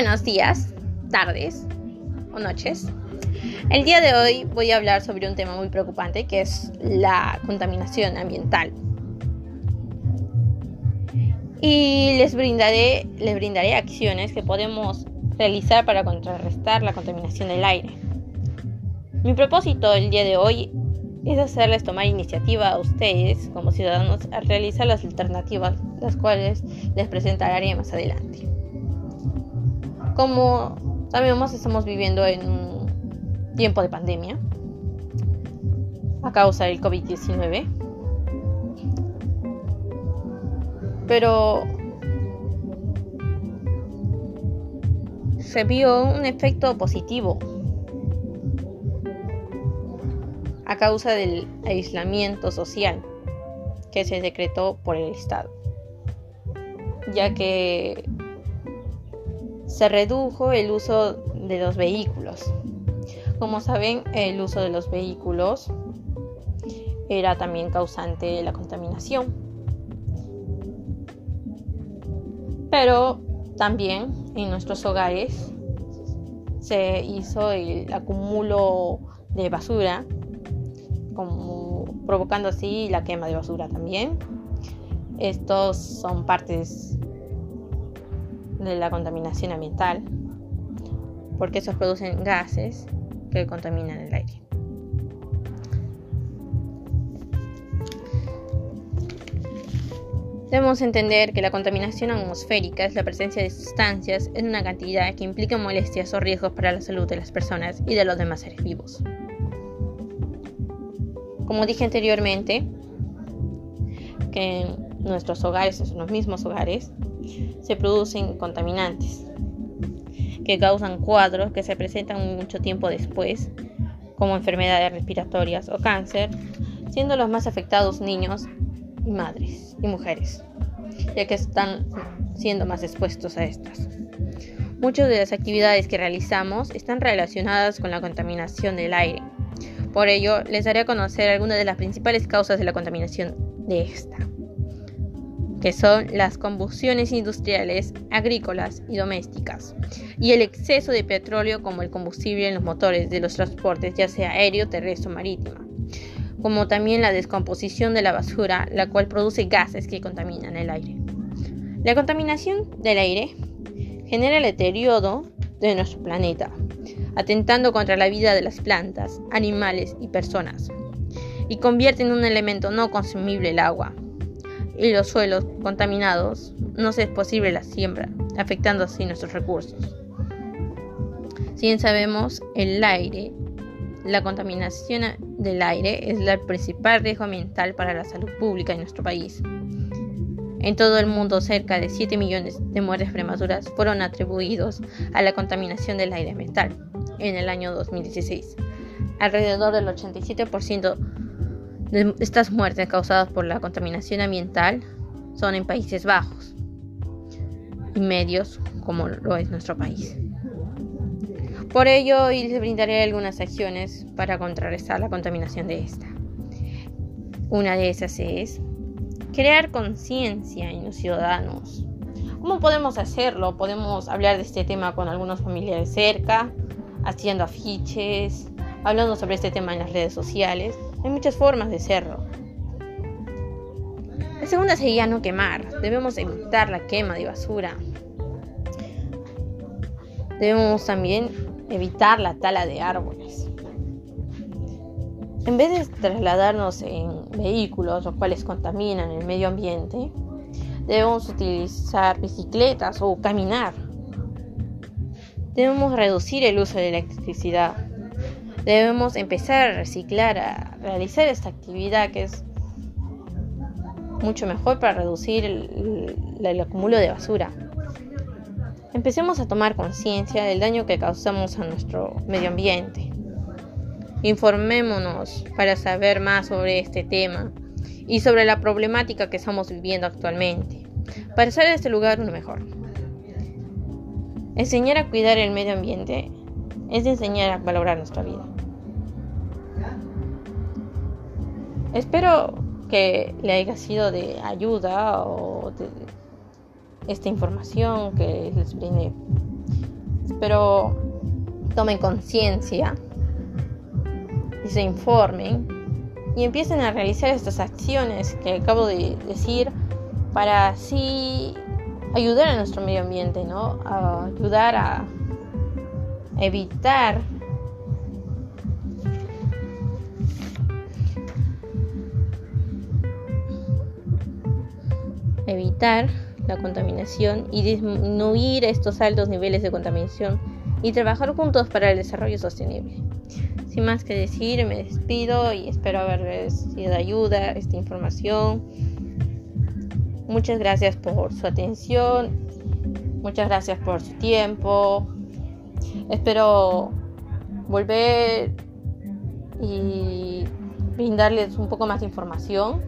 buenos días, tardes o noches. El día de hoy voy a hablar sobre un tema muy preocupante que es la contaminación ambiental. Y les brindaré, les brindaré acciones que podemos realizar para contrarrestar la contaminación del aire. Mi propósito el día de hoy es hacerles tomar iniciativa a ustedes como ciudadanos a realizar las alternativas, las cuales les presentaré más adelante. Como sabemos, estamos viviendo en un tiempo de pandemia a causa del COVID-19. Pero se vio un efecto positivo a causa del aislamiento social que se decretó por el Estado, ya que se redujo el uso de los vehículos. Como saben, el uso de los vehículos era también causante de la contaminación. Pero también en nuestros hogares se hizo el acumulo de basura como provocando así la quema de basura también. Estos son partes de la contaminación ambiental, porque esos producen gases que contaminan el aire. Debemos entender que la contaminación atmosférica es la presencia de sustancias en una cantidad que implica molestias o riesgos para la salud de las personas y de los demás seres vivos. Como dije anteriormente, que nuestros hogares, los mismos hogares, se producen contaminantes que causan cuadros que se presentan mucho tiempo después, como enfermedades respiratorias o cáncer, siendo los más afectados niños y madres y mujeres, ya que están siendo más expuestos a estas. Muchas de las actividades que realizamos están relacionadas con la contaminación del aire, por ello, les daré a conocer algunas de las principales causas de la contaminación de esta, que son las combustiones industriales, agrícolas y domésticas, y el exceso de petróleo como el combustible en los motores de los transportes, ya sea aéreo, terrestre o marítima, como también la descomposición de la basura, la cual produce gases que contaminan el aire. La contaminación del aire genera el deterioro de nuestro planeta, atentando contra la vida de las plantas, animales y personas, y convierte en un elemento no consumible el agua. Y los suelos contaminados no se es posible la siembra, afectando así nuestros recursos. Si bien sabemos, el aire, la contaminación del aire es el principal riesgo ambiental para la salud pública en nuestro país. En todo el mundo, cerca de 7 millones de muertes prematuras fueron atribuidos a la contaminación del aire ambiental en el año 2016. Alrededor del 87% estas muertes causadas por la contaminación ambiental son en Países Bajos y medios como lo es nuestro país. Por ello, hoy les brindaré algunas acciones para contrarrestar la contaminación de esta. Una de esas es crear conciencia en los ciudadanos. ¿Cómo podemos hacerlo? Podemos hablar de este tema con algunos familiares cerca, haciendo afiches, hablando sobre este tema en las redes sociales. Hay muchas formas de hacerlo. La segunda sería no quemar. Debemos evitar la quema de basura. Debemos también evitar la tala de árboles. En vez de trasladarnos en vehículos, los cuales contaminan el medio ambiente, debemos utilizar bicicletas o caminar Debemos reducir el uso de electricidad. Debemos empezar a reciclar, a realizar esta actividad que es mucho mejor para reducir el, el acumulo de basura. Empecemos a tomar conciencia del daño que causamos a nuestro medio ambiente. Informémonos para saber más sobre este tema y sobre la problemática que estamos viviendo actualmente, para hacer de este lugar uno mejor. Enseñar a cuidar el medio ambiente es enseñar a valorar nuestra vida. Espero que le haya sido de ayuda o de esta información que les brindé. Espero tomen conciencia y se informen y empiecen a realizar estas acciones que acabo de decir para así ayudar a nuestro medio ambiente, ¿no? A ayudar a evitar evitar la contaminación y disminuir estos altos niveles de contaminación y trabajar juntos para el desarrollo sostenible. Sin más que decir, me despido y espero haber sido de ayuda esta información. Muchas gracias por su atención, muchas gracias por su tiempo. Espero volver y brindarles un poco más de información,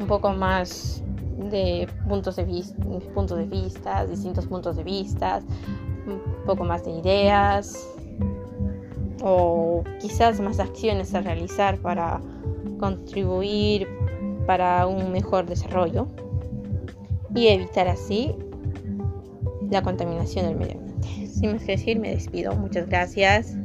un poco más de puntos de vista, puntos de vista, distintos puntos de vista, un poco más de ideas o quizás más acciones a realizar para contribuir para un mejor desarrollo y evitar así la contaminación del medio ambiente. Sin más que decir, me despido. Muchas gracias.